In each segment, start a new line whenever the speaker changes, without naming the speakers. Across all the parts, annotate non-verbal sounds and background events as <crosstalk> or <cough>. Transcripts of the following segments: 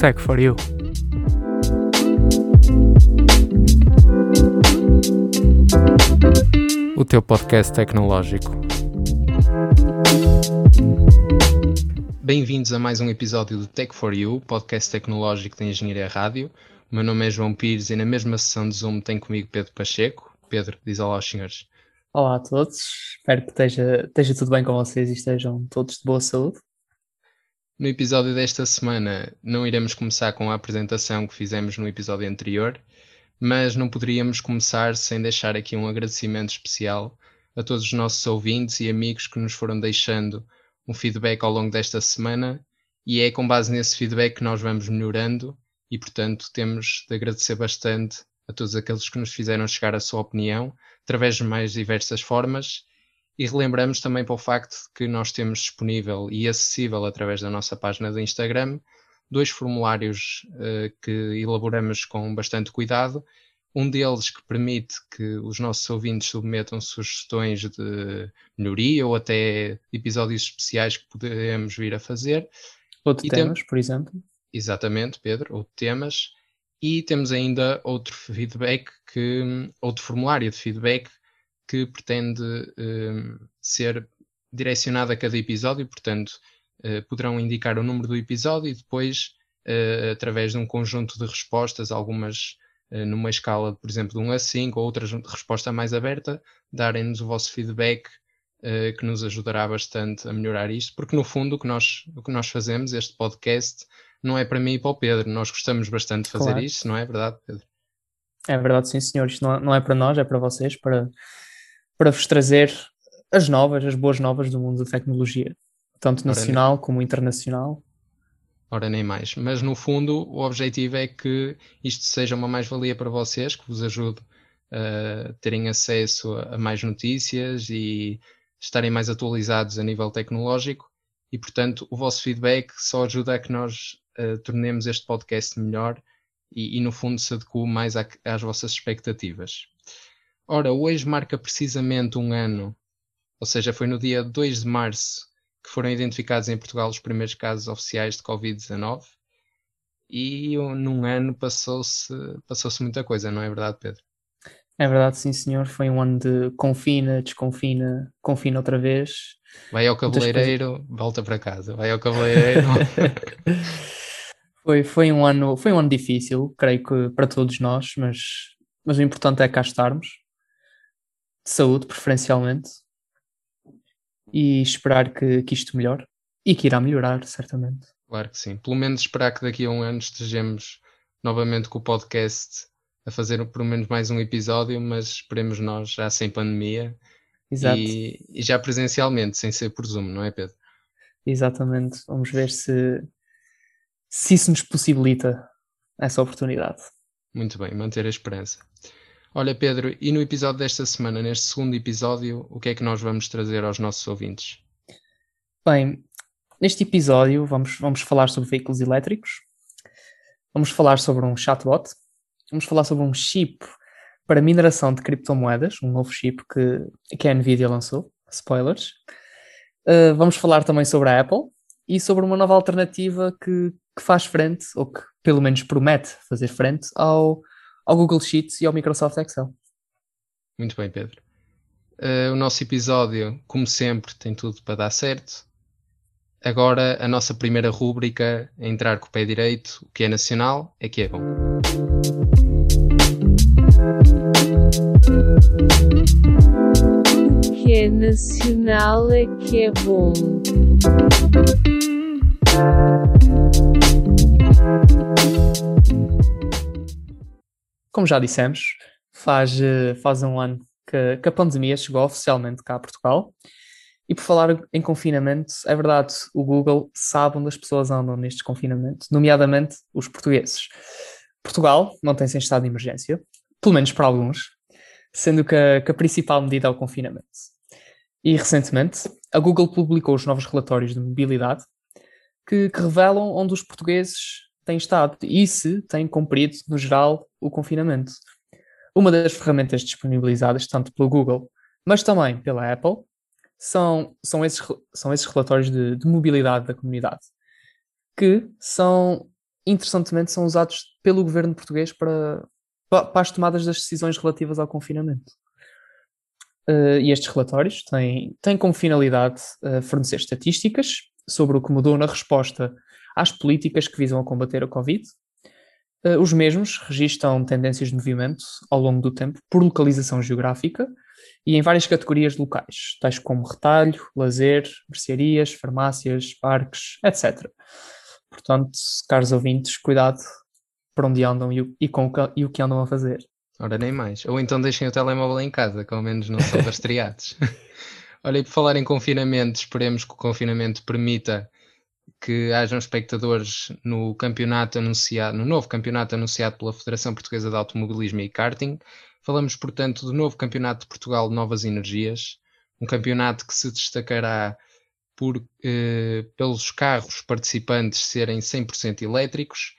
Tech for You. O teu podcast tecnológico.
Bem-vindos a mais um episódio do Tech for You, podcast tecnológico da Engenharia Rádio. O meu nome é João Pires e na mesma sessão de Zoom tem comigo Pedro Pacheco. Pedro, diz olá aos senhores.
Olá a todos, espero que esteja, esteja tudo bem com vocês e estejam todos de boa saúde.
No episódio desta semana, não iremos começar com a apresentação que fizemos no episódio anterior, mas não poderíamos começar sem deixar aqui um agradecimento especial a todos os nossos ouvintes e amigos que nos foram deixando um feedback ao longo desta semana, e é com base nesse feedback que nós vamos melhorando, e portanto temos de agradecer bastante a todos aqueles que nos fizeram chegar a sua opinião através de mais diversas formas e relembramos também para o facto de que nós temos disponível e acessível através da nossa página do Instagram dois formulários uh, que elaboramos com bastante cuidado. Um deles que permite que os nossos ouvintes submetam sugestões de melhoria ou até episódios especiais que podemos vir a fazer.
Ou de temas, tem... por exemplo.
Exatamente, Pedro, ou de temas. E temos ainda outro feedback, que, outro formulário de feedback que pretende uh, ser direcionado a cada episódio, portanto, uh, poderão indicar o número do episódio e depois, uh, através de um conjunto de respostas, algumas numa escala, por exemplo, de 1 a 5, ou outras de resposta mais aberta, darem-nos o vosso feedback que nos ajudará bastante a melhorar isto, porque no fundo o que nós, o que nós fazemos, este podcast, não é para mim e para o Pedro, nós gostamos bastante de fazer claro. isto, não é verdade, Pedro?
É verdade, sim, senhor. Isto não, não é para nós, é para vocês, para para vos trazer as novas, as boas novas do mundo da tecnologia, tanto nacional como internacional.
Ora, nem mais. Mas no fundo, o objetivo é que isto seja uma mais-valia para vocês, que vos ajude a terem acesso a mais notícias e estarem mais atualizados a nível tecnológico. E, portanto, o vosso feedback só ajuda a que nós uh, tornemos este podcast melhor e, e, no fundo, se adeque mais às vossas expectativas. Ora, hoje marca precisamente um ano, ou seja, foi no dia 2 de março que foram identificados em Portugal os primeiros casos oficiais de Covid-19 e num ano passou-se passou muita coisa, não é verdade, Pedro?
É verdade, sim, senhor. Foi um ano de confina, desconfina, confina outra vez.
Vai ao cabeleireiro, volta para casa. Vai ao cabeleireiro. <laughs>
foi, foi, um ano, foi um ano difícil, creio que para todos nós, mas, mas o importante é cá estarmos de saúde, preferencialmente, e esperar que, que isto melhore e que irá melhorar, certamente.
Claro que sim. Pelo menos esperar que daqui a um ano estejamos novamente com o podcast a fazer pelo menos mais um episódio, mas esperemos nós já sem pandemia Exato. E, e já presencialmente, sem ser por Zoom, não é, Pedro?
Exatamente. Vamos ver se, se isso nos possibilita essa oportunidade.
Muito bem, manter a esperança. Olha, Pedro, e no episódio desta semana, neste segundo episódio, o que é que nós vamos trazer aos nossos ouvintes?
Bem, neste episódio vamos, vamos falar sobre veículos elétricos, vamos falar sobre um chatbot, vamos falar sobre um chip para mineração de criptomoedas, um novo chip que, que a Nvidia lançou, spoilers. Uh, vamos falar também sobre a Apple e sobre uma nova alternativa que, que faz frente, ou que pelo menos promete fazer frente, ao ao Google Sheets e ao Microsoft Excel.
Muito bem, Pedro. Uh, o nosso episódio, como sempre, tem tudo para dar certo. Agora, a nossa primeira rúbrica é entrar com o pé direito. O que é nacional é que é bom.
O que é nacional é que é bom.
Como já dissemos, faz, eh, faz um ano que, que, a pandemia chegou oficialmente cá a Portugal. E por falar em confinamento, é verdade, o Google sabe onde as pessoas andam neste confinamento, nomeadamente os portugueses. Portugal mantém-se em estado de emergência, pelo menos para alguns, sendo que a, que a principal medida é o confinamento. E recentemente, a Google publicou os novos relatórios de mobilidade que, que revelam onde os portugueses têm estado e se têm cumprido, no geral, o confinamento. Uma das ferramentas disponibilizadas tanto pelo Google, mas também pela Apple, são, são, esses, são esses relatórios de, de mobilidade da comunidade que são, interessantemente, são usados pelo governo português para, para as tomadas das decisões relativas ao confinamento. Uh, e estes relatórios têm, têm como finalidade uh, fornecer estatísticas sobre o que mudou na resposta às políticas que visam a combater a Covid. Uh, os mesmos registram tendências de movimento ao longo do tempo por localização geográfica e em várias categorias locais, tais como retalho, lazer, mercearias, farmácias, parques, etc. Portanto, caros ouvintes, cuidado para onde andam e e com o, e o que andam a fazer.
Ora, nem mais. Ou então deixem o telemóvel em casa, que ao menos não são <laughs> rastreados. <laughs> Olha, e por falar em confinamento, esperemos que o confinamento permita que hajam espectadores no campeonato anunciado, no novo campeonato anunciado pela Federação Portuguesa de Automobilismo e Karting. Falamos, portanto, do novo Campeonato de Portugal de Novas Energias, um campeonato que se destacará por, eh, pelos carros participantes serem 100% elétricos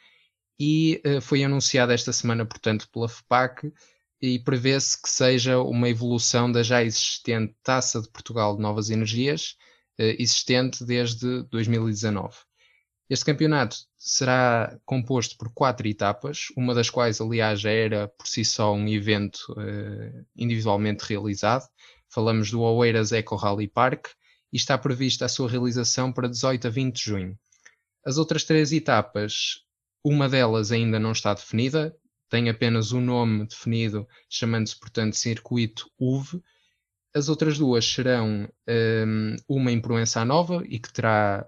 e uh, foi anunciada esta semana, portanto, pela FPAC e prevê-se que seja uma evolução da já existente Taça de Portugal de Novas Energias, existente desde 2019. Este campeonato será composto por quatro etapas, uma das quais, aliás, já era por si só um evento uh, individualmente realizado. Falamos do Oeiras Eco Rally Park e está prevista a sua realização para 18 a 20 de junho. As outras três etapas uma delas ainda não está definida, tem apenas o um nome definido, chamando-se, portanto, Circuito UV. As outras duas serão um, uma em Proença Nova e que terá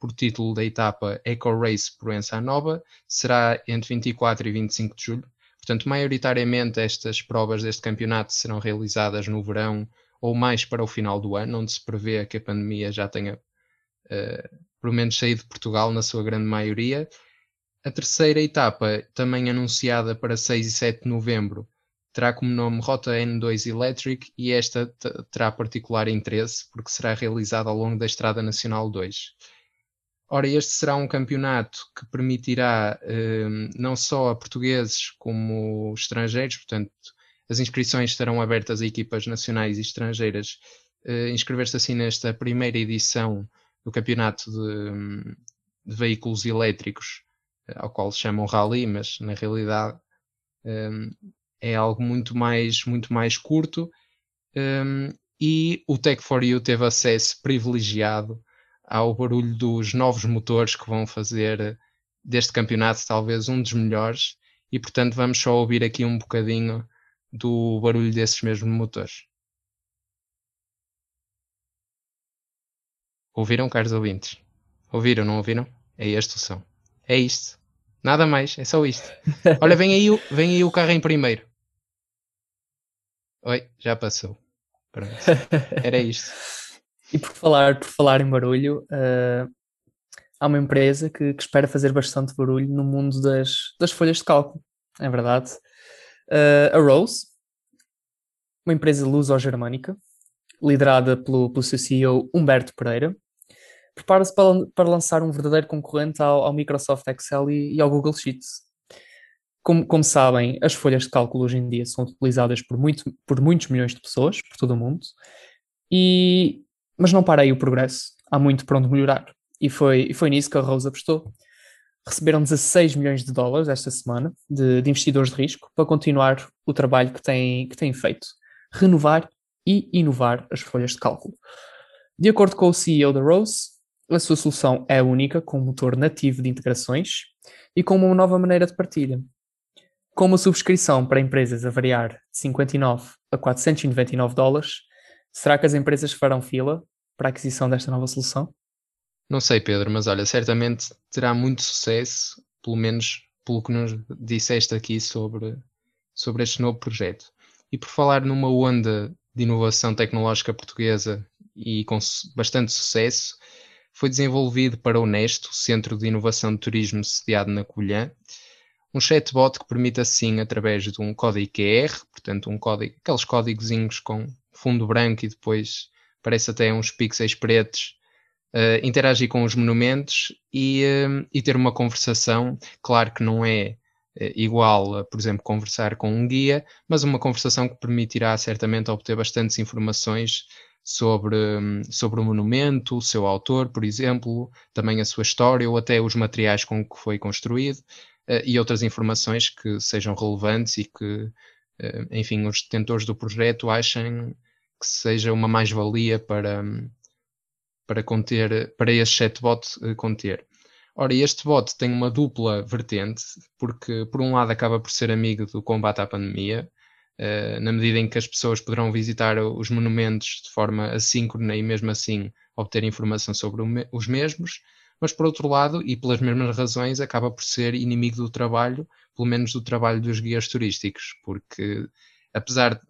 por título da etapa Eco Race Proença Nova, será entre 24 e 25 de julho. Portanto, maioritariamente estas provas deste campeonato serão realizadas no verão ou mais para o final do ano, onde se prevê que a pandemia já tenha, uh, pelo menos, saído de Portugal na sua grande maioria. A terceira etapa, também anunciada para 6 e 7 de novembro, terá como nome Rota N2 Electric e esta terá particular interesse porque será realizada ao longo da Estrada Nacional 2. Ora, este será um campeonato que permitirá eh, não só a portugueses como estrangeiros, portanto, as inscrições estarão abertas a equipas nacionais e estrangeiras, eh, inscrever-se assim nesta primeira edição do campeonato de, de veículos elétricos ao qual chamam rally, mas na realidade um, é algo muito mais, muito mais curto. Um, e o Tech4U teve acesso privilegiado ao barulho dos novos motores que vão fazer deste campeonato talvez um dos melhores e portanto vamos só ouvir aqui um bocadinho do barulho desses mesmos motores. Ouviram, caros ouvintes? Ouviram, não ouviram? É este o som. É isto. Nada mais, é só isto. Olha, vem aí, vem aí o carro em primeiro. Oi, já passou. Pronto. Era isto.
e por falar, por falar em barulho, uh, há uma empresa que, que, espera fazer bastante barulho no mundo das, das folhas de cálculo. É verdade. Uh, a Rose, uma empresa luso-germânica, liderada pelo, pelo seu CEO Humberto Pereira, prepara-se para, para, lançar um verdadeiro concorrente ao, ao Microsoft Excel e, e, ao Google Sheets. Como, como, sabem, as folhas de cálculo hoje em dia são utilizadas por, muito, por muitos milhões de pessoas, por todo o mundo, e, mas não para aí o progresso. Há muito para onde melhorar. E foi, foi nisso que a Rose apostou. Receberam 16 milhões de dólares esta semana de, de investidores de risco para continuar o trabalho que têm, que têm feito. Renovar e inovar as folhas de cálculo. De acordo com o CEO da Rose, a sua solução é única, com um motor nativo de integrações e com uma nova maneira de partilha. Com uma subscrição para empresas a variar de 59 a 499 dólares, será que as empresas farão fila para a aquisição desta nova solução?
Não sei, Pedro, mas olha, certamente terá muito sucesso, pelo menos pelo que nos disseste aqui sobre, sobre este novo projeto. E por falar numa onda de inovação tecnológica portuguesa e com bastante sucesso, foi desenvolvido para o Nesto, Centro de Inovação de Turismo sediado na Covilhã, um chatbot que permite assim, através de um código QR, portanto um código, aqueles códigozinhos com fundo branco e depois parece até uns pixels pretos, uh, interagir com os monumentos e, uh, e, ter uma conversação, claro que não é uh, igual a, por exemplo, conversar com um guia, mas uma conversação que permitirá certamente obter bastantes informações sobre, sobre o monumento, o seu autor, por exemplo, também a sua história ou até os materiais com que foi construído uh, e outras informações que sejam relevantes e que, uh, enfim, os detentores do projeto achem que seja uma mais-valia para, para conter, para este chatbot uh, conter. Ora, este bot tem uma dupla vertente, porque por um lado acaba por ser amigo do combate à pandemia, na medida em que as pessoas poderão visitar os monumentos de forma assíncrona e mesmo assim obter informação sobre os mesmos, mas por outro lado, e pelas mesmas razões, acaba por ser inimigo do trabalho, pelo menos do trabalho dos guias turísticos, porque apesar de,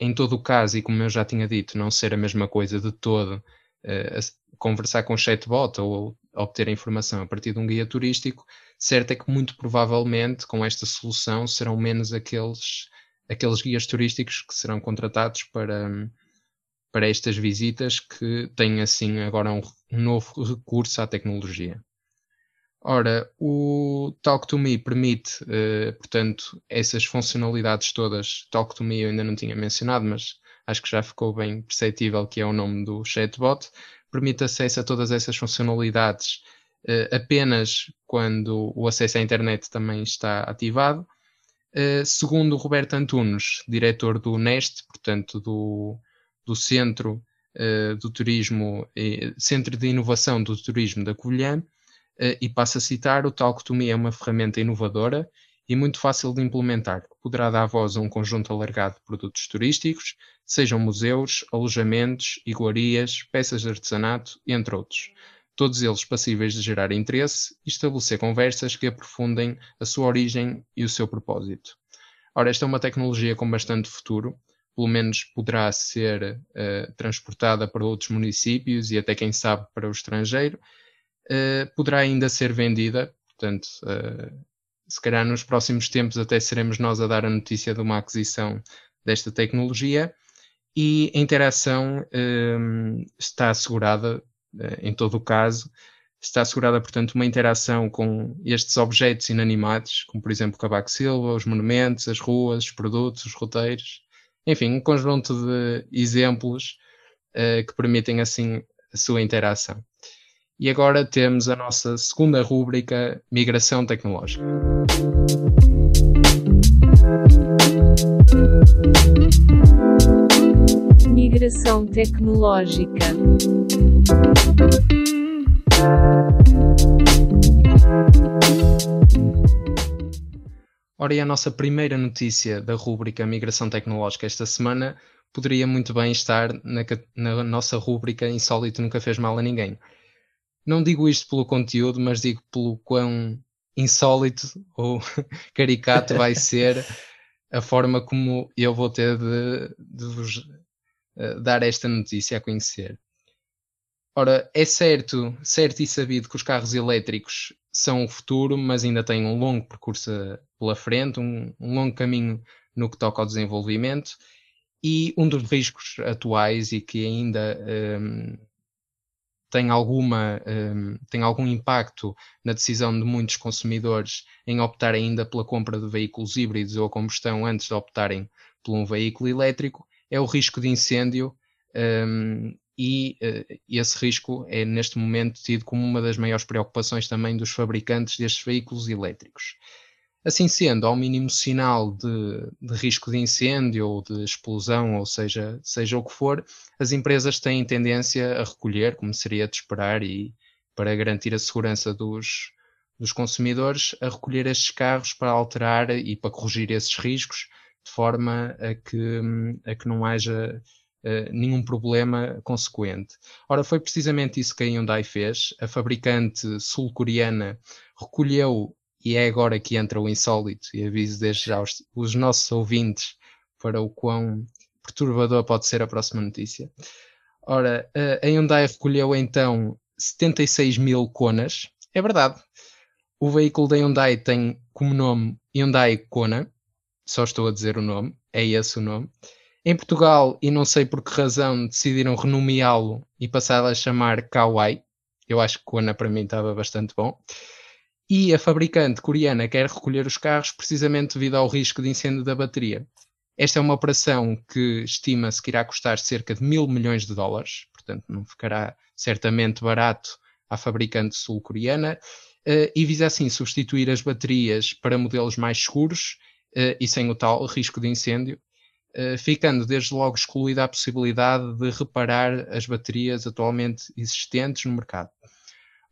em todo o caso, e como eu já tinha dito, não ser a mesma coisa de todo, uh, conversar com o chatbot ou obter a informação a partir de um guia turístico, certo é que muito provavelmente com esta solução serão menos aqueles, aqueles guias turísticos que serão contratados para, para estas visitas que têm assim agora um, um novo recurso à tecnologia. Ora, o Talk to Me permite, uh, portanto, essas funcionalidades todas. Talk to Me eu ainda não tinha mencionado, mas acho que já ficou bem perceptível que é o nome do chatbot permite acesso a todas essas funcionalidades uh, apenas quando o acesso à internet também está ativado. Uh, segundo Roberto Antunes, diretor do NEST, portanto do, do Centro uh, do Turismo, Centro de Inovação do Turismo da Covilhã, e passo a citar, o Talk to Me é uma ferramenta inovadora e muito fácil de implementar, que poderá dar voz a um conjunto alargado de produtos turísticos, sejam museus, alojamentos, iguarias, peças de artesanato, entre outros. Todos eles passíveis de gerar interesse e estabelecer conversas que aprofundem a sua origem e o seu propósito. Ora, esta é uma tecnologia com bastante futuro, pelo menos poderá ser uh, transportada para outros municípios e até, quem sabe, para o estrangeiro. Uh, poderá ainda ser vendida, portanto, uh, se calhar nos próximos tempos até seremos nós a dar a notícia de uma aquisição desta tecnologia e a interação está assegurada, em todo o caso, está assegurada, portanto, uma interação com estes objetos inanimados, como por exemplo o Cavaco Silva, os monumentos, as ruas, os produtos, os roteiros, enfim, um conjunto de exemplos uh, que permitem assim a sua interação. E agora temos a nossa segunda rúbrica, Migração Tecnológica.
Migração Tecnológica.
Ora, e a nossa primeira notícia da rúbrica Migração Tecnológica esta semana poderia muito bem estar na, na nossa rúbrica Insólito Nunca Fez Mal a Ninguém não digo isto pelo conteúdo, mas digo pelo quão insólito ou <laughs> caricato vai ser a forma como eu vou ter de, de vos uh, dar esta notícia a conhecer. Ora, é certo, certo e sabido que os carros elétricos são o futuro, mas ainda têm um longo percurso pela frente, um, um longo caminho no que toca ao desenvolvimento, e um dos riscos atuais e que ainda um, tem, alguma, um, tem algum impacto na decisão de muitos consumidores em optar ainda pela compra de veículos híbridos ou a combustão antes de optarem por um veículo elétrico, é o risco de incêndio um, e uh, esse risco é neste momento tido como uma das maiores preocupações também dos fabricantes destes veículos elétricos. Assim sendo, ao mínimo sinal de, de, risco de incêndio ou de explosão, ou seja, seja o que for, as empresas têm tendência a recolher, como seria de esperar, e para garantir a segurança dos, dos consumidores, a recolher estes carros para alterar e para corrigir esses riscos, de forma a que, a que não haja Uh, nenhum problema consequente. Ora, foi precisamente isso que a Hyundai fez. A fabricante sul-coreana recolheu e é agora que entra o insólito, e aviso desde já os, os nossos ouvintes para o quão perturbador pode ser a próxima notícia. Ora, a Hyundai recolheu então 76 mil conas. É verdade. O veículo da Hyundai tem como nome Hyundai Kona. Só estou a dizer o nome. É esse o nome. Em Portugal, e não sei por que razão, decidiram renomeá-lo e passar a chamar Kawai. Eu acho que Kona para mim estava bastante bom e a fabricante coreana quer recolher os carros precisamente devido ao risco de incêndio da bateria. Esta é uma operação que estima-se que irá custar cerca de mil milhões de dólares, portanto não ficará certamente barato à fabricante sul-coreana, uh, e visa assim substituir as baterias para modelos mais seguros e sem o tal risco de incêndio, uh, ficando desde logo excluída a possibilidade de reparar as baterias atualmente existentes no mercado.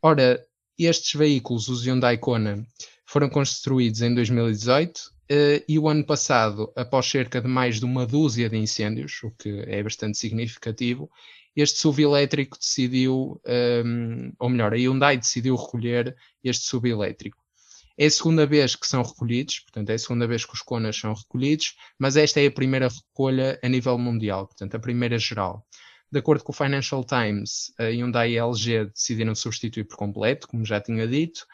Ora, estes veículos, os Hyundai Kona, foram construídos em 2018 Uh, e o ano passado, após cerca de mais de uma dúzia de incêndios, o que é bastante significativo, este SUV elétrico decidiu, ehm, ou melhor, a Hyundai decidiu recolher este SUV elétrico. É a segunda vez que são recolhidos, portanto, é a segunda vez que os Konas são recolhidos, mas esta é a primeira recolha a nível mundial, portanto, a primeira geral. De acordo com o Financial Times, a Hyundai e a LG decidiram substituir por completo, como já tinha dito,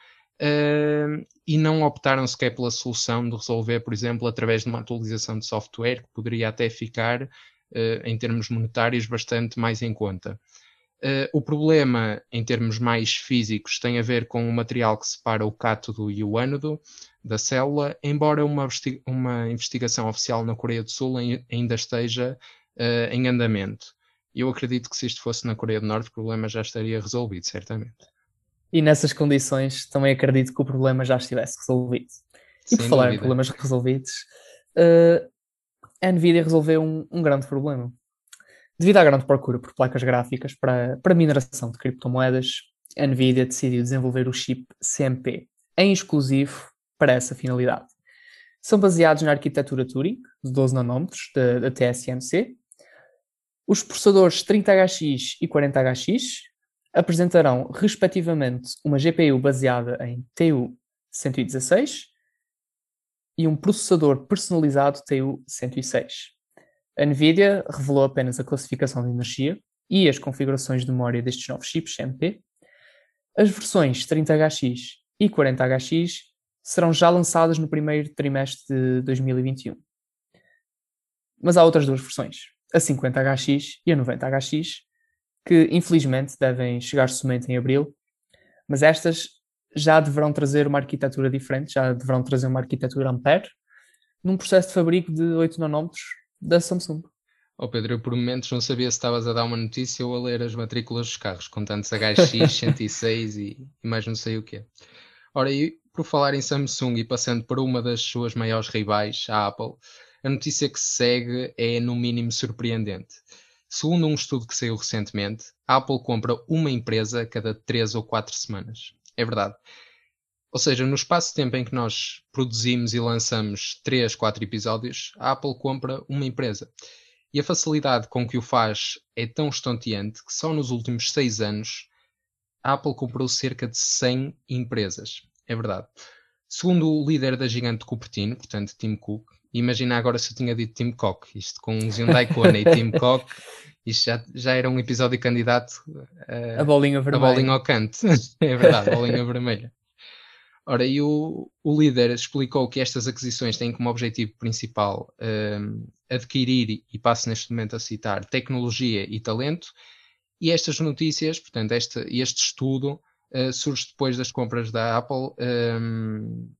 uh, e não optaram sequer pela solução de resolver, por exemplo, através de uma atualização de software, que poderia até ficar, uh, em termos monetários, bastante mais em conta. Uh, o problema, em termos mais físicos, tem a ver com o material que separa o cátodo e o ânodo da célula, embora uma, uma investigação oficial na Coreia do Sul ainda esteja uh, em andamento. Eu acredito que se isto fosse na Coreia do Norte, o problema já estaria resolvido, certamente.
E nessas condições também acredito que o problema já estivesse resolvido. E por falar dúvida. em problemas resolvidos, uh, a Nvidia resolveu um, um grande problema Devido à grande procura por placas gráficas para, para mineração de criptomoedas, a Nvidia decidiu desenvolver o chip CMP, em exclusivo para essa finalidade. São baseados na arquitetura Turing, de 12 nanómetros, da TSMC. Os processadores 30HX e 40HX apresentarão, respectivamente, uma GPU baseada em TU-116 e um processador personalizado TU-106. A NVIDIA revelou apenas a classificação de energia e as configurações de memória destes novos chips MP. As versões 30HX e 40HX serão já lançadas no primeiro trimestre de 2021. Mas há outras duas versões, a 50HX e a 90HX, que infelizmente devem chegar somente em abril, mas estas já deverão trazer uma arquitetura diferente, já deverão trazer uma arquitetura Ampere, num processo de fabrico de 8 nanómetros da Samsung.
Oh Pedro, eu por momentos não sabia se estavas a dar uma notícia ou a ler as matrículas dos carros, com tantos HX, 106 e, e mais não sei o que. Ora, e por falar em Samsung e passando por uma das suas maiores rivais, a Apple, a notícia que se segue é no mínimo surpreendente. Segundo um estudo que saiu recentemente, a Apple compra uma empresa cada 3 ou 4 semanas. É verdade. Ou seja, no espaço de tempo em que nós produzimos e lançamos 3, 4 episódios, a Apple compra uma empresa. E a facilidade com que o faz é tão estonteante que só nos últimos 6 anos a Apple comprou cerca de 100 empresas. É verdade. Segundo o líder da gigante Cupertino, portanto Tim Cook, imagina agora se eu tinha dito Tim Cook, isto com Hyundai Kona e Tim Cook, <laughs> isto já, já era um episódio candidato
uh, a bolinha vermelha.
A bolinha ao canto. <laughs> é verdade, a bolinha vermelha. Ora, e o, o líder explicou que estas aquisições têm como objetivo principal um, adquirir, e passo neste momento a citar, tecnologia e talento, e estas notícias, portanto, este, este estudo uh, surge depois das compras da Apple um,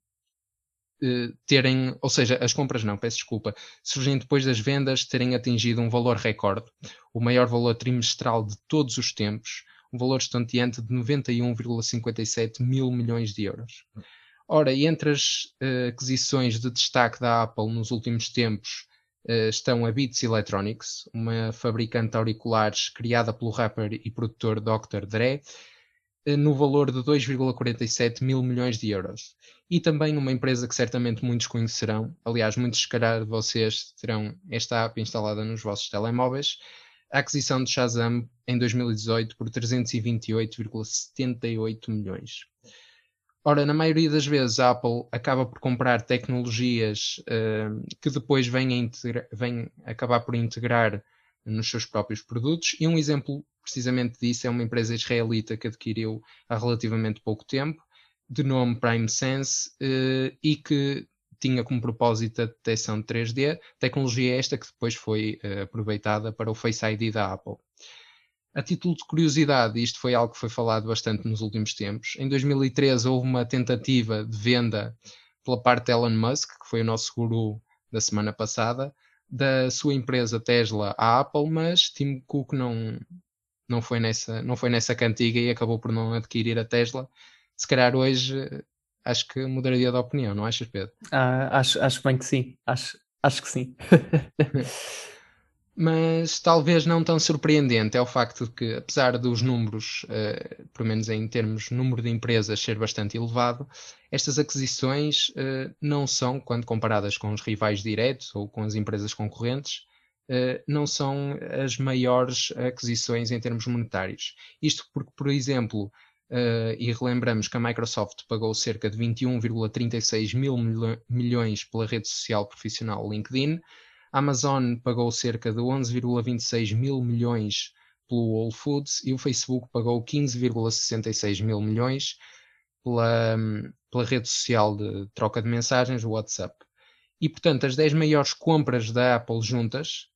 uh, terem, ou seja, as compras não, peço desculpa, surgem depois das vendas terem atingido um valor recorde, o maior valor trimestral de todos os tempos, um valor estonteante de 91,57 mil milhões de euros. Ora, e entre as uh, aquisições de destaque da Apple nos últimos tempos uh, estão a Beats Electronics, uma fabricante de auriculares criada pelo rapper e produtor Dr. Dre, uh, no valor de 2,47 mil milhões de euros. E também uma empresa que certamente muitos conhecerão, aliás, muitos se calhar de vocês terão esta app instalada nos vossos telemóveis, a aquisição de Shazam em 2018 por 328,78 milhões. Ora, na maioria das vezes a Apple acaba por comprar tecnologias uh, que depois vêm, vêm acabar por integrar nos seus próprios produtos, e um exemplo precisamente disso é uma empresa israelita que adquiriu há relativamente pouco tempo, de nome Prime Sense, uh, e que tinha como propósito a detecção de 3D, tecnologia esta que depois foi uh, aproveitada para o Face ID da Apple. A título de curiosidade, isto foi algo que foi falado bastante nos últimos tempos. Em 2013 houve uma tentativa de venda pela parte de Elon Musk, que foi o nosso guru da semana passada, da sua empresa Tesla à Apple, mas Tim Cook não, não, foi nessa, não foi nessa cantiga e acabou por não adquirir a Tesla. Se calhar hoje acho que mudaria de opinião, não achas, Pedro?
Ah, acho, acho bem que sim. Acho, acho que sim. <laughs>
Mas talvez não tão surpreendente é o facto de que, apesar dos números, uh, pelo menos em termos de número de empresas, ser bastante elevado, estas aquisições uh, não são, quando comparadas com os rivais diretos ou com as empresas concorrentes, uh, não são as maiores aquisições em termos monetários. Isto porque, por exemplo, e relembramos que a Microsoft pagou cerca de 21,36 mil milhões pela rede social profissional LinkedIn, a Amazon pagou cerca de 11,26 mil milhões pelo Whole Foods e o Facebook pagou 15,66 mil milhões pela, pela rede social de troca de mensagens, o WhatsApp. E, portanto, as 10 maiores compras da Apple juntas,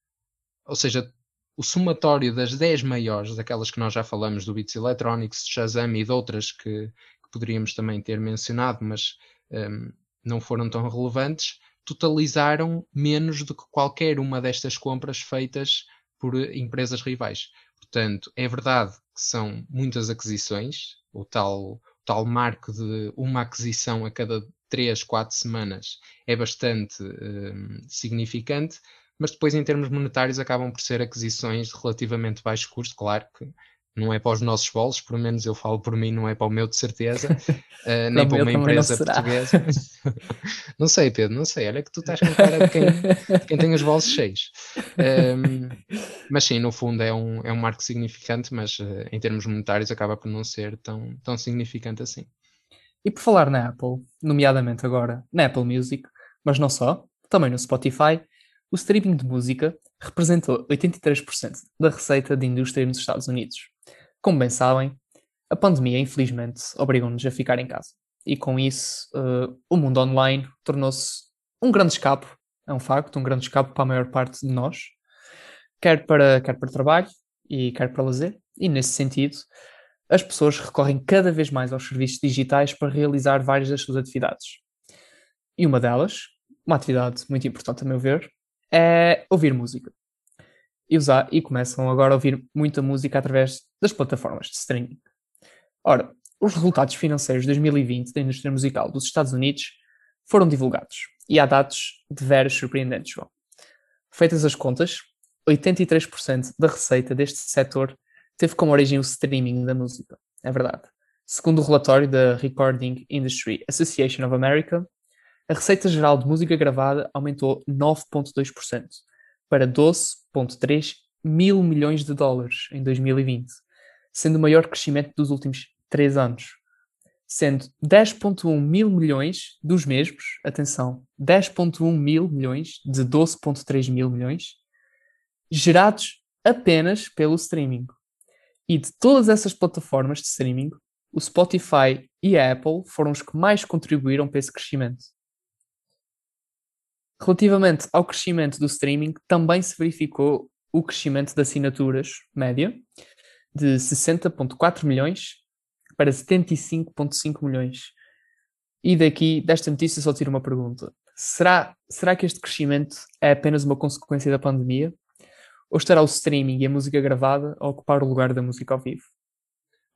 ou seja, o somatório das 10 maiores, daquelas que nós já falamos, do Beats Electronics, Shazam e de outras que, que poderíamos também ter mencionado, mas um, não foram tão relevantes, totalizaram menos do que qualquer uma destas compras feitas por empresas rivais. Portanto, é verdade que são muitas aquisições, o tal, tal marco de uma aquisição a cada 3, 4 semanas é bastante um, significante, mas depois, em termos monetários, acabam por ser aquisições de relativamente baixo custo. Claro que não é para os nossos bolsos, pelo menos eu falo por mim, não é para o meu de certeza, uh, <laughs> nem para uma empresa portuguesa. <laughs> não sei, Pedro, não sei. Olha que tu estás com cara de quem, de quem tem os bolsos cheios. Um, ehm, mas sim, no fundo é um, é um marco significante, mas uh, em termos monetários acaba por não ser tão, tão significante assim.
E por falar na Apple, nomeadamente agora na Apple Music, mas não só, também no Spotify, o streaming de música representou 83% da receita de indústria nos Estados Unidos como bem sabem, a pandemia, infelizmente, obrigou-nos a ficar em casa. E com isso, uh, o mundo online tornou-se um grande escape, é um facto, um grande escape para a maior parte de nós, quer para, quer para trabalho e quer para lazer. E nesse sentido, as pessoas recorrem cada vez mais aos serviços digitais para realizar várias das suas atividades. E uma delas, uma atividade muito importante a meu ver, é ouvir música e, usar, e começam agora a ouvir muita música através das plataformas de streaming. Ora, os resultados financeiros de 2020 da indústria musical dos Estados Unidos foram divulgados e há dados de veras surpreendentes, João. Feitas as contas, 83% da receita deste setor teve como origem o streaming da música. É verdade. Segundo o relatório da Recording Industry Association of America, a receita geral de música gravada aumentou 9,2%, para 12,3 mil milhões de dólares em 2020, sendo o maior crescimento dos últimos três anos. Sendo 10,1 mil milhões dos mesmos, atenção, 10,1 mil milhões de 12,3 mil milhões, gerados apenas pelo streaming. E de todas essas plataformas de streaming, o Spotify e a Apple foram os que mais contribuíram para esse crescimento. Relativamente ao crescimento do streaming, também se verificou o crescimento de assinaturas média de 60,4 milhões para 75,5 milhões. E daqui, desta notícia, só tiro uma pergunta: será, será que este crescimento é apenas uma consequência da pandemia? Ou estará o streaming e a música gravada a ocupar o lugar da música ao vivo?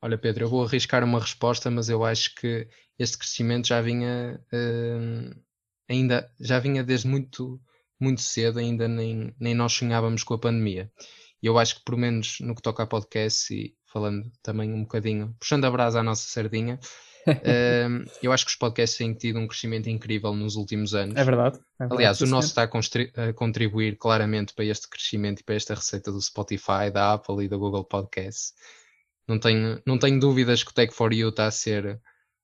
Olha, Pedro, eu vou arriscar uma resposta, mas eu acho que este crescimento já vinha uh, ainda já vinha desde muito, muito cedo, ainda nem, nem nós sonhávamos com a pandemia. E eu acho que, pelo menos no que toca a podcast e falando também um bocadinho, puxando a brasa à nossa sardinha, uh, <laughs> eu acho que os podcasts têm tido um crescimento incrível nos últimos anos.
É verdade. É verdade
Aliás, o nosso está a, contribuir claramente para este crescimento e para esta receita do Spotify, da Apple e da Google Podcasts. Não tenho, não tenho dúvidas que o Tech for You está a ser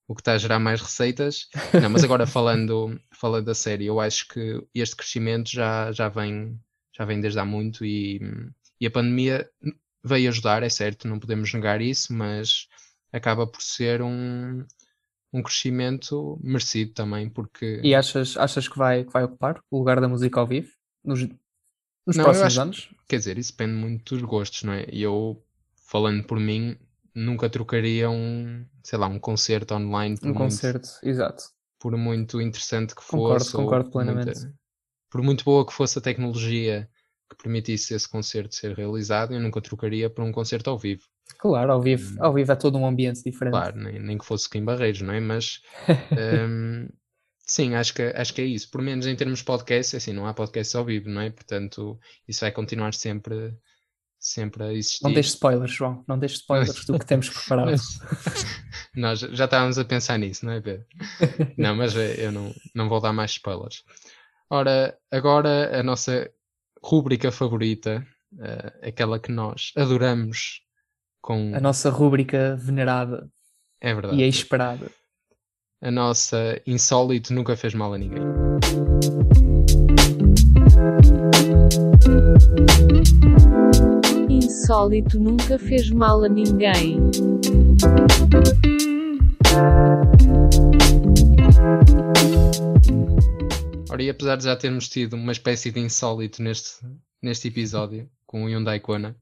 o que está a gerar mais receitas. Não, mas agora falando, <laughs> falando da série, eu acho que este crescimento já, já, vem, já vem desde há muito e, e a pandemia veio ajudar, é certo, não podemos negar isso, mas acaba por ser um, um crescimento merecido também, porque...
E achas, achas que, vai, que vai ocupar o lugar da música ao vivo nos, nos não, próximos acho, anos?
Quer dizer, isso depende muito dos gostos, não é? E eu, falando por mim, nunca trocaria um, sei lá, um concerto online
por um muito, concerto, exato.
Por muito interessante que
concordo,
fosse.
Concordo plenamente. Muita,
por muito boa que fosse a tecnologia que permitisse esse concerto ser realizado, eu nunca trocaria por um concerto ao vivo.
Claro, ao vivo,
Hum.
ao vivo é todo um ambiente diferente.
Claro, nem, nem que fosse aqui em Barreiros, não é? Mas <laughs> hum, sim, acho que, acho que é isso. Por menos em termos de podcast, é assim, não há podcast ao vivo, não é? Portanto, isso vai continuar sempre, sempre a existir.
Não deixes spoilers, João. Não deixes spoilers do que <laughs> temos preparado. <laughs>
Nós já estávamos a pensar nisso, não é, Pedro? <laughs> Não, mas eh, eu não, não vou dar mais spoilers. Ora, agora a nossa rúbrica favorita, eh, aquela que nós adoramos com...
A nossa rúbrica venerada
É verdade.
e esperada.
A nossa insólito nunca fez mal a ninguém.
Insólito nunca fez mal a ninguém.
Ora, e apesar de já termos tido uma espécie de insólito neste, neste episódio com o Hyundai Kona,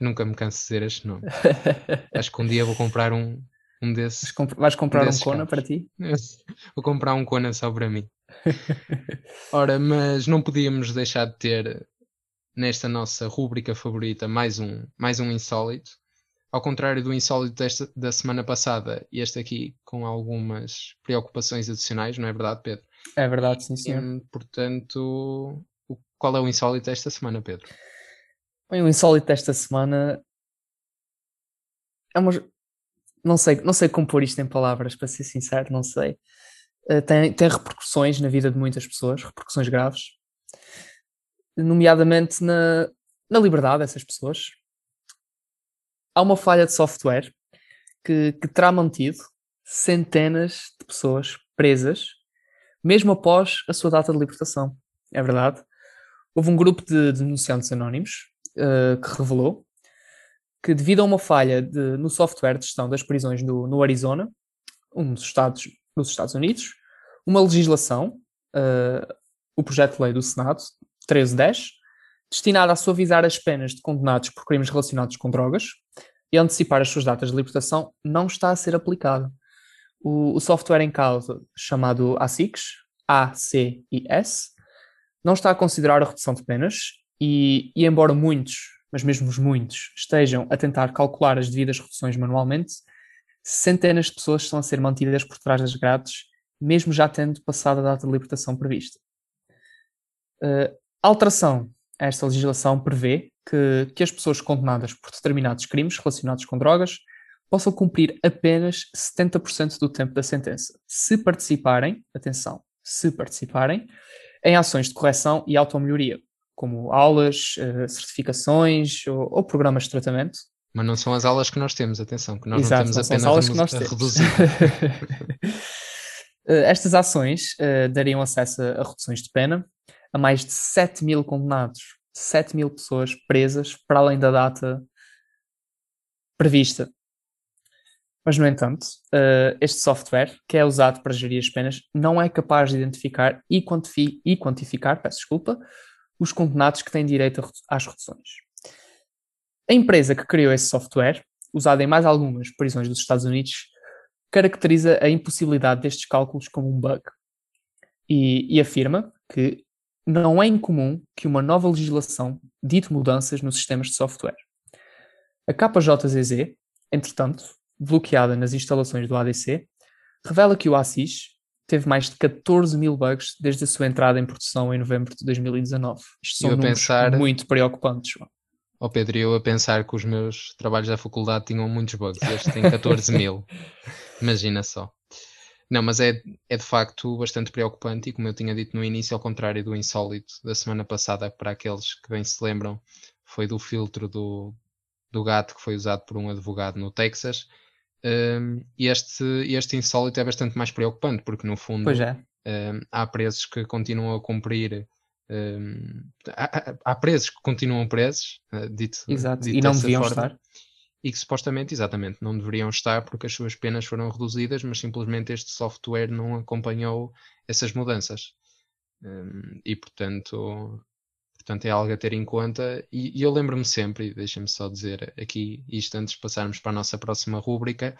nunca me canso de dizer este nome. <laughs> Acho que um dia vou comprar um, um desses.
comp- Vais comprar um
Desses
Kona
carros.
para ti? <laughs>
Vou comprar um Kona só para mim. <laughs> Ora, mas não podíamos deixar de ter nesta nossa rúbrica favorita mais um, mais um insólito. Ao contrário do insólito desta, da semana passada, este aqui com algumas preocupações adicionais, não é verdade, Pedro?
É verdade, sim, senhor.
Hum, portanto, qual é o insólito desta semana, Pedro?
Bem, o insólito desta semana é uma. Não sei, não sei como pôr isto em palavras, para ser sincero, não sei. Eh, tem, tem repercussões na vida de muitas pessoas, repercussões graves, nomeadamente na, na liberdade dessas pessoas. Há uma falha de software que, que terá mantido centenas de pessoas presas, mesmo após a sua data de libertação. É verdade. Houve um grupo de denunciantes anónimos eh, que revelou que, devido a uma falha de- no software de gestão das prisões no, no Arizona, um dos estados dos Estados Unidos, uma legislação, eh, o projeto de lei do Senado, 1310, destinada a suavizar as penas de condenados por crimes relacionados com drogas e antecipar as suas datas de libertação, não está a ser aplicado. O, o software em causa, chamado ACICS, ACIS, não está a considerar a redução de penas e, e embora muitos, mas mesmo os muitos, estejam a tentar calcular as devidas reduções manualmente, centenas de pessoas estão a ser mantidas por trás das grades, mesmo já tendo passado a data de libertação prevista. A alteração a esta legislação prevê que, que as pessoas condenadas por determinados crimes relacionados com drogas possam cumprir apenas 70% do tempo da sentença, se participarem, atenção, se participarem, em ações de correção e automelhoria, como aulas, eh, certificações ou, ou programas de tratamento.
Mas não são as aulas que nós temos, atenção, que nós
Exato,
não
não
temos
as
apenas
aulas
a,
que nós temos.
reduzir. <laughs>
Eh, Estas ações eh, dariam acesso a reduções de pena a mais de 7 mil condenados, 7 mil pessoas presas para além da data prevista. Mas, no entanto, eh, este software, que é usado para gerir as penas, não é capaz de identificar e, quantifi- e quantificar, peço desculpa, os condenados que têm direito às reduções. A empresa que criou esse software, usado em mais algumas prisões dos Estados Unidos, caracteriza a impossibilidade destes cálculos como um bug e, e afirma que não é incomum que uma nova legislação dite mudanças nos sistemas de software. A KJZZ, entretanto, bloqueada nas instalações do ADC, revela que o ASIS teve mais de 14 mil bugs desde a sua entrada em produção em novembro de 2019. Isto são números
pensar-
muito preocupantes. João.
Ó Pedro, eu a pensar que os meus trabalhos da faculdade tinham muitos bugs, este tem 14 mil. <laughs> Imagina só. Não, mas é, é de facto bastante preocupante e como eu tinha dito no início, ao contrário do insólito da semana passada, para aqueles que bem se lembram, foi do filtro do, do gato que foi usado por um advogado no Texas. e este, este insólito é bastante mais preocupante, porque no fundo
é.
Um, há presos que continuam a cumprir. um, há, há- presos que continuam presos, uh, dito,
Exato.
dito
E não deviam
forma,
estar.
E que supostamente, exatamente, não deveriam estar porque as suas penas foram reduzidas, mas simplesmente este software não acompanhou essas mudanças. Um, e portanto, portanto é algo a ter em conta. E, e eu lembro-me sempre, e deixem-me só dizer aqui isto antes de passarmos para a nossa próxima rúbrica,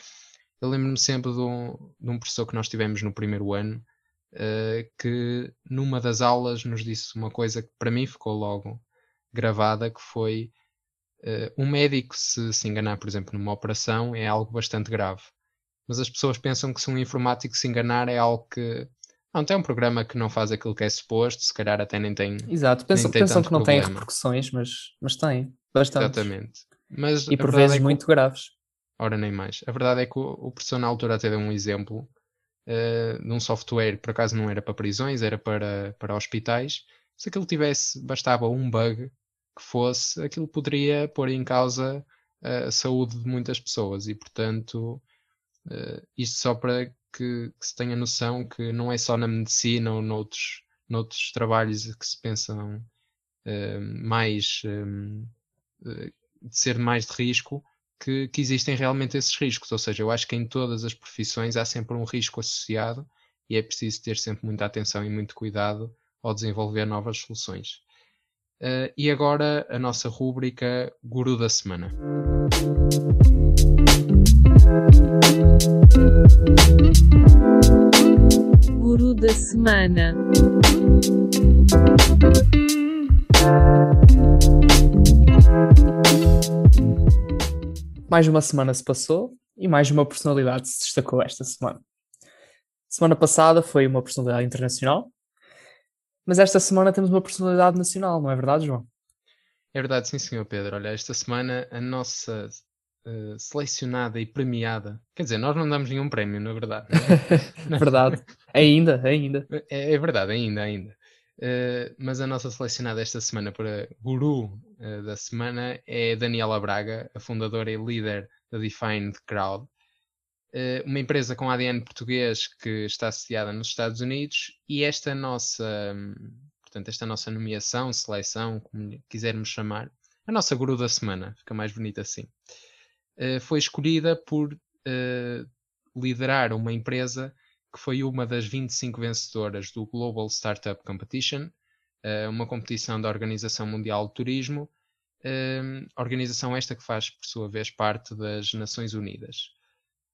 eu lembro-me sempre de um, de um professor que nós tivemos no primeiro ano, uh, que numa das aulas nos disse uma coisa que para mim ficou logo gravada, que foi um médico se se enganar, por exemplo, numa operação é algo bastante grave. Mas as pessoas pensam que se um informático se enganar é algo que não tem um programa que não faz aquilo que é suposto, se calhar até nem tem.
Exato, pensam,
tem
pensam que não tem
problema.
repercussões, mas, mas tem, bastante.
Exatamente. Mas
E por vezes
é que
muito graves.
Ora, nem mais. A verdade é que o, o professor na altura até deu um exemplo eh, de um software, por acaso não era para prisões, era para, para hospitais. Se aquilo tivesse, bastava um bug que fosse, aquilo poderia pôr em causa eh, a saúde de muitas pessoas e, portanto, eh, isto só para que, que se tenha noção que não é só na medicina ou noutros, noutros trabalhos que se pensam eh, mais de ser mais de risco, que, que existem realmente esses riscos. Ou seja, eu acho que em todas as profissões há sempre um risco associado e é preciso ter sempre muita atenção e muito cuidado ao desenvolver novas soluções. Eh, e agora a nossa rúbrica Guru da Semana.
Guru da semana.
Mais uma semana se passou e mais uma personalidade se destacou esta semana. Semana passada foi uma personalidade internacional, mas esta semana temos uma personalidade nacional, não é verdade, João?
É verdade, sim, senhor Pedro. Olha, esta semana a nossa eh, selecionada e premiada, quer dizer, nós não damos nenhum prémio, na verdade. não é? <laughs>
Verdade. ainda, ainda.
É, é verdade, ainda, ainda. Eh, mas a nossa selecionada esta semana para Guru eh, da semana é Daniela Braga, a fundadora e líder da Defined Crowd, uma empresa com ADN português que está assediada nos Estados Unidos e esta nossa, hum, portanto, esta nossa nomeação, seleção, como quisermos chamar, a nossa Guru da semana, fica mais bonito assim, eh, foi escolhida por eh, liderar uma empresa que foi uma das 25 vencedoras do Global Startup Competition, eh, uma competição da Organização Mundial de Turismo, eh, organização esta que faz, por sua vez, parte das Nações Unidas.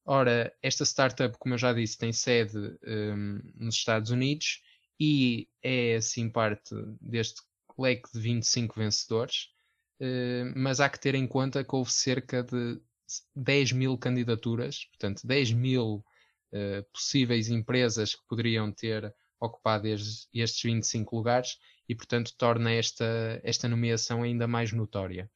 Ora, esta startup, como eu já disse, tem sede eh, nos Estados Unidos e é, assim, parte deste leque de 25 vencedores, eh, mas há que ter em conta que houve cerca de 10 mil candidaturas, portanto, 10 mil eh, possíveis empresas que poderiam ter ocupado estes, estes 25 lugares e, portanto, torna esta, esta nomeação ainda mais notória.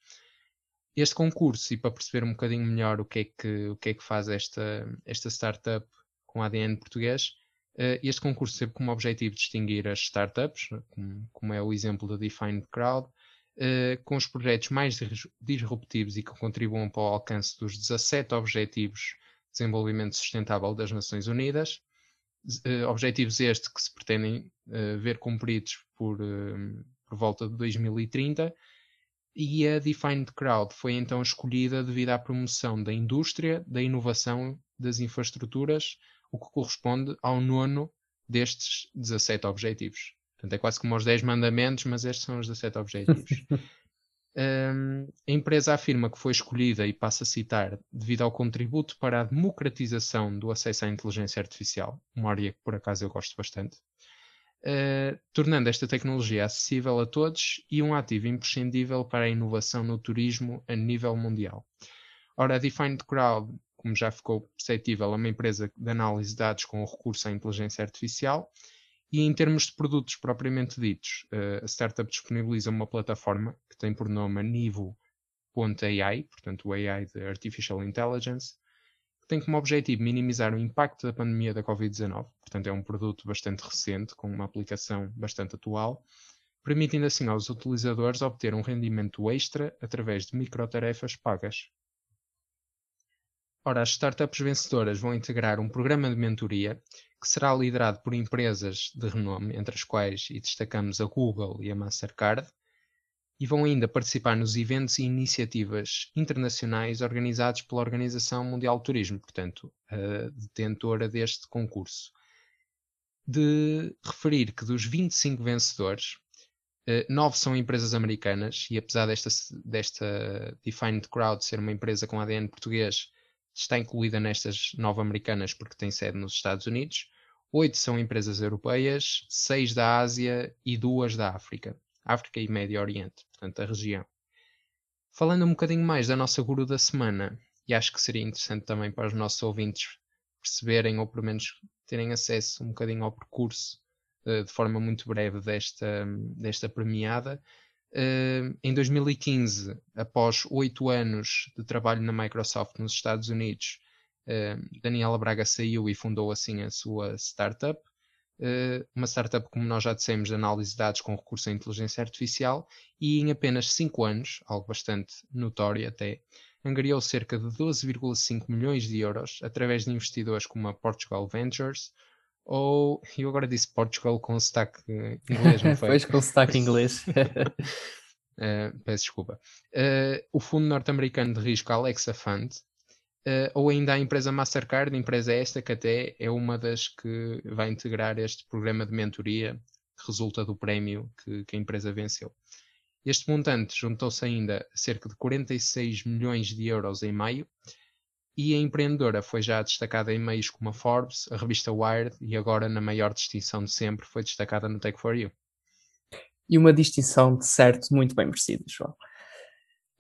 Este concurso, e para perceber um bocadinho melhor o que é que, o que, é que faz esta, esta startup com ADN português, eh, este concurso teve como objetivo distinguir as startups, como, como é o exemplo da Defined Crowd, eh, com os projetos mais dis- disruptivos e que contribuam para o alcance dos 17 Objetivos de Desenvolvimento Sustentável das Nações Unidas. Eh, objetivos estes que se pretendem ver cumpridos por, por volta de 2030 e a Defined Crowd foi então escolhida devido à promoção da indústria, da inovação, das infraestruturas, o que corresponde ao nono destes 17 objetivos. Portanto, é quase como os 10 mandamentos, mas estes são os 17 objetivos. <laughs> Hum, a empresa afirma que foi escolhida, e passa a citar, devido ao contributo para a democratização do acesso à inteligência artificial, uma área que por acaso eu gosto bastante, eh, tornando esta tecnologia acessível a todos e um ativo imprescindível para a inovação no turismo a nível mundial. Ora, a Defined Crowd, como já ficou perceptível, é uma empresa de análise de dados com recurso à inteligência artificial e em termos de produtos propriamente ditos, eh, a startup disponibiliza uma plataforma que tem por nome Nivo.ai, portanto o AI de Artificial Intelligence, tem como objetivo minimizar o impacto da pandemia da Covid-19, portanto é um produto bastante recente, com uma aplicação bastante atual, permitindo assim aos utilizadores obter um rendimento extra através de microtarefas pagas. Ora, as startups vencedoras vão integrar um programa de mentoria que será liderado por empresas de renome, entre as quais destacamos a Google e a Mastercard, e vão ainda participar nos eventos e iniciativas internacionais organizados pela Organização Mundial do Turismo, portanto, detentora deste concurso. De referir que dos 25 vencedores, eh, nove são empresas americanas, e apesar desta, desta Defined Crowd ser uma empresa com ADN português, está incluída nestas nove americanas porque tem sede nos Estados Unidos. Oito são empresas europeias, seis da Ásia e duas da África. África e Médio Oriente, portanto, a região. Falando um bocadinho mais da nossa guru da semana, e acho que seria interessante também para os nossos ouvintes perceberem, ou pelo menos terem acesso um bocadinho ao percurso uh, de forma muito breve desta, desta premiada. Uh, em 2015, após oito anos de trabalho na Microsoft nos Estados Unidos, uh, Daniela Braga saiu e fundou assim a sua startup. Uh, uma startup, como nós já dissemos, de análise de dados com recurso à inteligência artificial, e em apenas 5 anos, algo bastante notório até, angariou cerca de 12,5 milhões de euros através de investidores como a Portugal Ventures, ou eu agora disse Portugal com sotaque inglês, não <laughs> foi?
pois com sotaque inglês.
uh, <laughs> peço desculpa. Uh, o fundo norte-americano de risco Alexa Fund, uh, ou ainda a empresa Mastercard, empresa esta que até é uma das que vai integrar este programa de mentoria que resulta do prémio que, que a empresa venceu. Este montante juntou-se ainda a cerca de 46 milhões de euros em maio e a empreendedora foi já destacada em meios como a Forbes, a revista Wired e agora, na maior distinção de sempre, foi destacada no Take For You.
E uma distinção de certo muito bem merecida, João.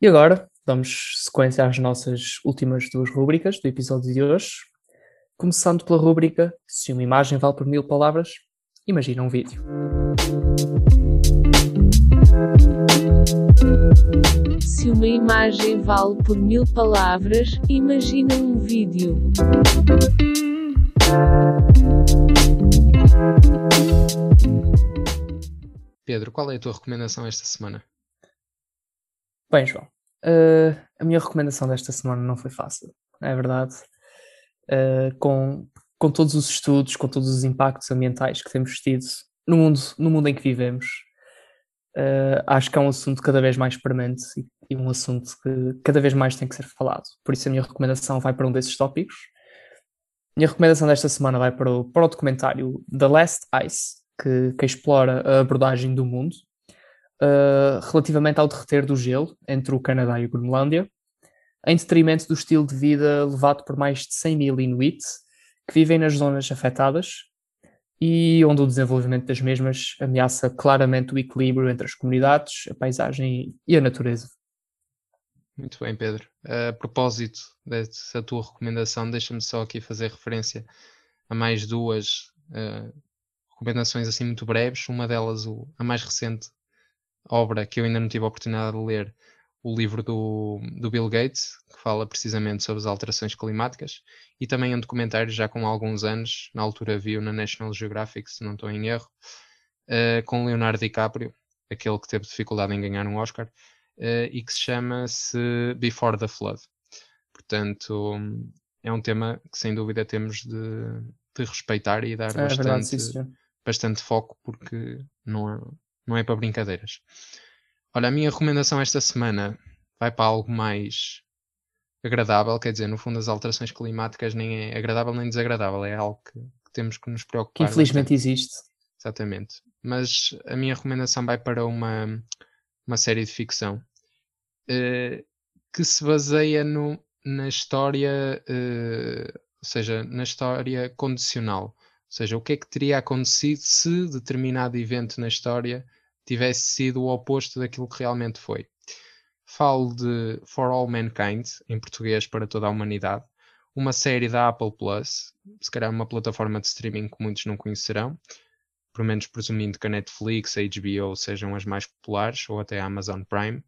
E agora, damos sequência às nossas últimas duas rúbricas do episódio de hoje. Começando pela rúbrica Se uma imagem vale por mil palavras, imagina um vídeo.
Se uma imagem vale por mil palavras, imagina um vídeo.
Pedro, qual é a tua recomendação esta semana?
Bem, João, uh, a minha recomendação desta semana não foi fácil, é verdade. Uh, com, com todos os estudos, com todos os impactos ambientais que temos tido no mundo, no mundo em que vivemos, uh, acho que é um assunto cada vez mais premente e, e, um assunto que cada vez mais tem que ser falado. Por isso a minha recomendação vai para um desses tópicos. A minha recomendação desta semana vai para o, para o documentário The Last Ice, que, que explora a abordagem do mundo uh, relativamente ao derreter do gelo entre o Canadá e a Groenlândia, em detrimento do estilo de vida levado por mais de 100 mil Inuits que vivem nas zonas afetadas e onde o desenvolvimento das mesmas ameaça claramente o equilíbrio entre as comunidades, a paisagem e a natureza.
Muito bem, Pedro. A propósito dessa tua recomendação, deixa-me só aqui fazer referência a mais duas uh, recomendações assim muito breves. Uma delas, o, a mais recente obra que eu ainda não tive a oportunidade de ler, o livro do, do Bill Gates, que fala precisamente sobre as alterações climáticas, e também um documentário já com alguns anos, na altura viu na National Geographic, se não estou em erro, uh, com Leonardo DiCaprio, aquele que teve dificuldade em ganhar um Oscar, uh, e que se chama-se Before the Flood. Portanto, é um tema que sem dúvida temos de, de respeitar e dar é bastante, verdade, bastante foco, porque não é, não é para brincadeiras. Olha, a minha recomendação esta semana vai para algo mais agradável, quer dizer, no fundo as alterações climáticas nem é agradável nem desagradável, é algo que, que temos que nos preocupar.
Que infelizmente existe.
Exatamente. Mas a minha recomendação vai para uma, uma série de ficção uh, que se baseia no, na história, uh, ou seja, na história condicional. Ou seja, o que é que teria acontecido se determinado evento na história tivesse sido o oposto daquilo que realmente foi. Falo de For All Mankind, em português para toda a humanidade, uma série da Apple Plus, se calhar uma plataforma de streaming que muitos não conhecerão, pelo menos presumindo que a Netflix, a HBO sejam as mais populares, ou até a Amazon Prime.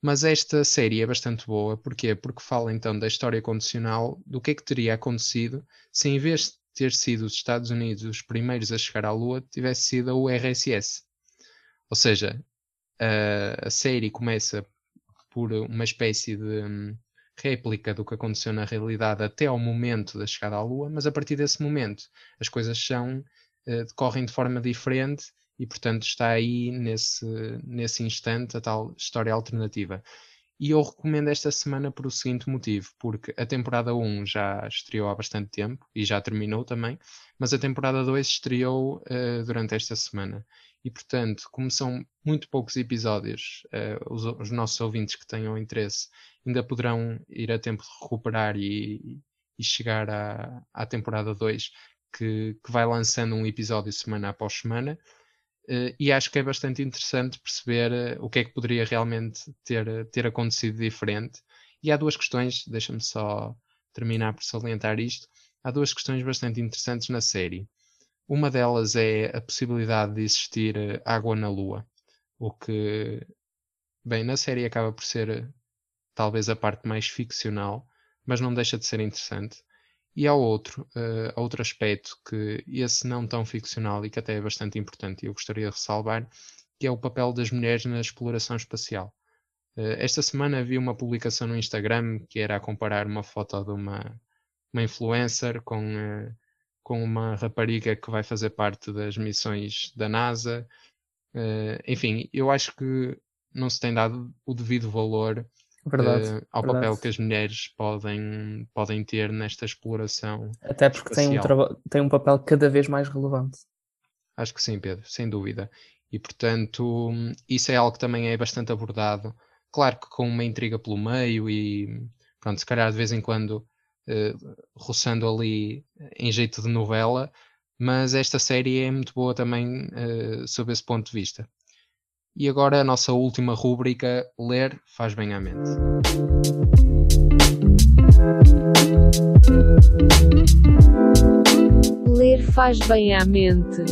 Mas esta série é bastante boa, porquê? Porque fala então da história condicional do que é que teria acontecido se em vez de ter sido os Estados Unidos os primeiros a chegar à Lua, tivesse sido a URSS. Ou seja, a, a série começa por uma espécie de um, réplica do que aconteceu na realidade até ao momento da chegada à Lua, mas a partir desse momento as coisas são, uh, decorrem de forma diferente e, portanto, está aí nesse, nesse instante a tal história alternativa. E eu recomendo esta semana por o seguinte motivo, porque a temporada 1 já estreou há bastante tempo e já terminou também, mas a temporada 2 estreou uh, durante esta semana. E portanto, como são muito poucos episódios, uh, os, os, nossos ouvintes que tenham interesse ainda poderão ir a tempo de recuperar e, e chegar à, à temporada 2 que, que vai lançando um episódio semana após semana. Uh, e acho que é bastante interessante perceber uh, o que é que poderia realmente ter, ter acontecido diferente. E há duas questões, deixa-me só terminar por salientar isto. Há duas questões bastante interessantes na série. Uma delas é a possibilidade de existir uh, água na Lua, o que, bem, na série acaba por ser talvez a parte mais ficcional, mas não deixa de ser interessante. E há outro, uh, outro aspecto que esse não tão ficcional e que até é bastante importante eu gostaria de ressalvar, que é o papel das mulheres na exploração espacial. Uh, esta semana vi uma publicação no Instagram que era a comparar uma foto de uma, uma influencer com, uh, com uma rapariga que vai fazer parte das missões da NASA. enfim, eu acho que não se tem dado o devido valor
Verdade,
uh, ao
verdade.
papel que as mulheres podem, podem ter nesta exploração.
Até porque tem um, tem um papel cada vez mais relevante.
Acho que sim, Pedro, sem dúvida. E portanto, isso é algo que também é bastante abordado. Claro que com uma intriga pelo meio e pronto, se calhar de vez em quando uh, roçando ali em jeito de novela, mas esta série é muito boa também uh, sob esse ponto de vista. E agora a nossa última rúbrica, ler faz bem à mente.
Ler faz bem à mente.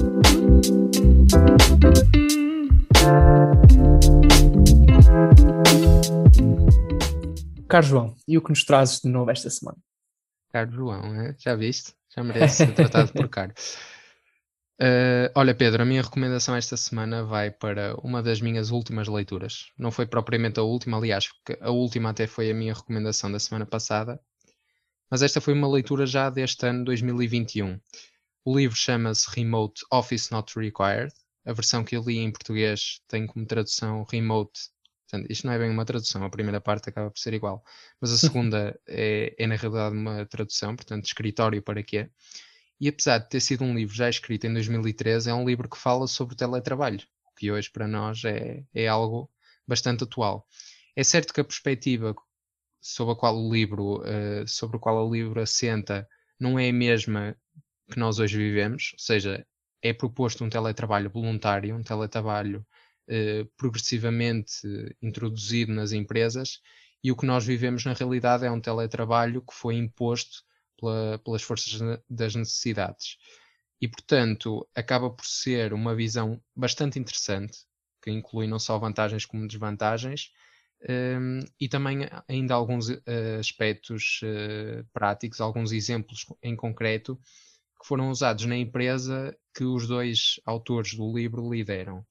Caro João, e o que nos trazes de novo esta semana?
Caro João, é? já viste? Já merece ser tratado por <laughs> caro. Uh, olha, Pedro, a minha recomendação esta semana vai para uma das minhas últimas leituras. Não foi propriamente a última, aliás, porque a última até foi a minha recomendação da semana passada, mas esta foi uma leitura já deste ano 2021. O livro chama-se Remote Office Not Required. A versão que eu li em português tem como tradução Remote. Portanto, isto não é bem uma tradução, a primeira parte acaba por ser igual, mas a <laughs> segunda é, é na realidade uma tradução, portanto, escritório para quê? E apesar de ter sido um livro já escrito em 2013, é um livro que fala sobre o teletrabalho, o que hoje para nós é, é algo bastante atual. É certo que a perspectiva sobre a qual o livro, uh, sobre o qual o livro assenta não é a mesma que nós hoje vivemos, ou seja, é proposto um teletrabalho voluntário, um teletrabalho uh, progressivamente introduzido nas empresas, e o que nós vivemos na realidade é um teletrabalho que foi imposto pela, pelas forças das necessidades. E, portanto, acaba por ser uma visão bastante interessante, que inclui não só vantagens como desvantagens, um, e também ainda alguns uh, aspectos uh, práticos, alguns exemplos em concreto, que foram usados na empresa que os dois autores do livro lideram.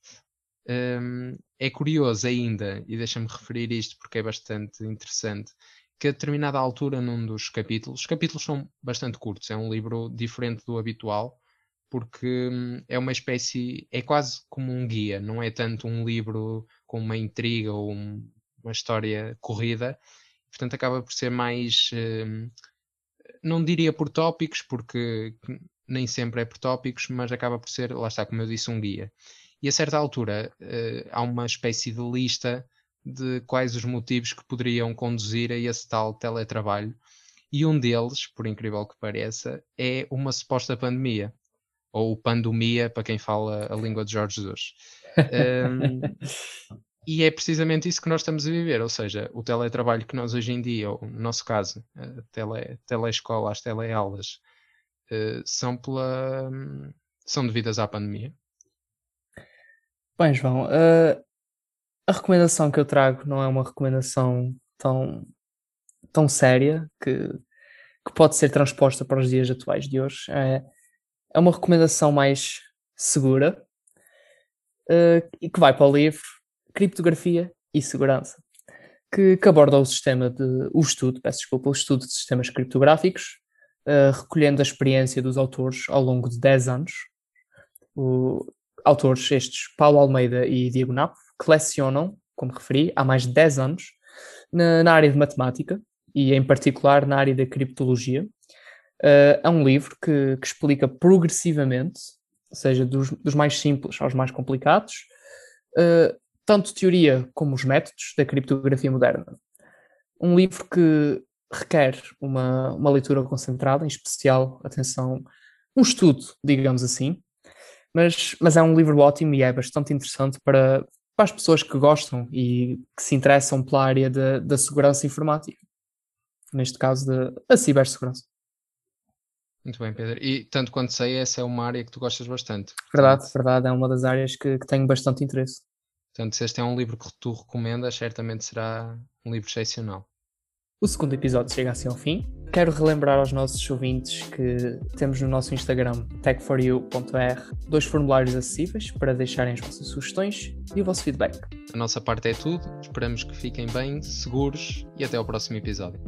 Um, é curioso ainda, e deixa-me referir isto porque é bastante interessante, que a determinada altura num dos capítulos, os capítulos são bastante curtos, é um livro diferente do habitual, porque hum, é uma espécie, é quase como um guia, não é tanto um livro com uma intriga ou um, uma história corrida, portanto acaba por ser mais, hum, não diria por tópicos, porque nem sempre é por tópicos, mas acaba por ser, lá está, como eu disse, um guia. E a certa altura uh, há uma espécie de lista de quais os motivos que poderiam conduzir a esse tal teletrabalho. E um deles, por incrível que pareça, é uma suposta pandemia, ou pandemia para quem fala a língua de Jorge Jesus. um, <laughs> e é precisamente isso que nós estamos a viver, ou seja, o teletrabalho que nós hoje em dia, ou no nosso caso, a tele, teleescola, as teleaulas, uh, são, pela, são devidas à pandemia.
Bem, João, uh, a recomendação que eu trago não é uma recomendação tão, tão séria que, que pode ser transposta para os dias atuais de hoje. É, é uma recomendação mais segura uh, e que vai para o livro Criptografia e Segurança, que, que aborda o sistema de o estudo, peço desculpa, o estudo de sistemas criptográficos, uh, recolhendo a experiência dos autores ao longo de 10 anos. O, autores estes, Paulo Almeida e Diego Napo, que lecionam, como referi, há mais de 10 anos, na, na área de matemática e, em particular, na área da criptologia. Uh, é um livro que, que, explica progressivamente, ou seja, dos, dos, mais simples aos mais complicados, uh, tanto teoria como os métodos da criptografia moderna. Um livro que requer uma, uma leitura concentrada, em especial atenção um estudo, digamos assim. Mas, mas é um livro ótimo e é bastante interessante para, para as pessoas que gostam e que se interessam pela área da, da segurança informática. Neste caso, da cibersegurança.
Muito bem, Pedro. E tanto quanto sei, essa é uma área que tu gostas bastante.
Verdade, portanto, verdade. É uma das áreas que, que tenho bastante interesse.
Portanto, se este é um livro que tu recomendas, certamente será um livro excepcional.
O segundo episódio chega assim ao fim. Quero relembrar aos nossos ouvintes que temos no nosso Instagram, tech4u.r, dois formulários acessíveis para deixarem as vossas sugestões e o vosso feedback.
A nossa parte é tudo. Esperamos que fiquem bem, seguros e até ao próximo episódio.